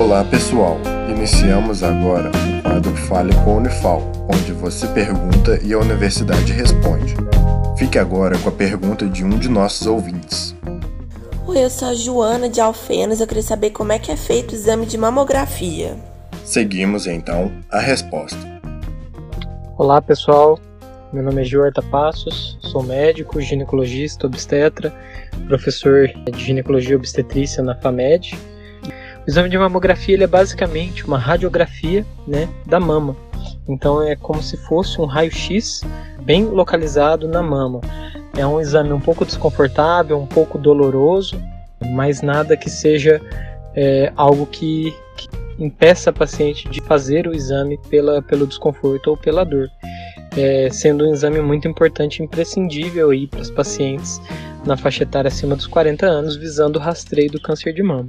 Olá pessoal, iniciamos agora o quadro Fale com a Unifal, onde você pergunta e a universidade responde. Fique agora com a pergunta de um de nossos ouvintes. Oi, eu sou a Joana de Alfenas, eu queria saber como é que é feito o exame de mamografia. Seguimos então a resposta. Olá pessoal, meu nome é Jorta Passos, sou médico, ginecologista, obstetra, professor de ginecologia e obstetrícia na FAMED. O exame de mamografia ele é basicamente uma radiografia né, da mama. Então é como se fosse um raio-x bem localizado na mama. É um exame um pouco desconfortável, um pouco doloroso, mas nada que seja é, algo que, que impeça a paciente de fazer o exame pela, pelo desconforto ou pela dor é, sendo um exame muito importante e imprescindível para os pacientes na faixa etária acima dos 40 anos, visando o rastreio do câncer de mama.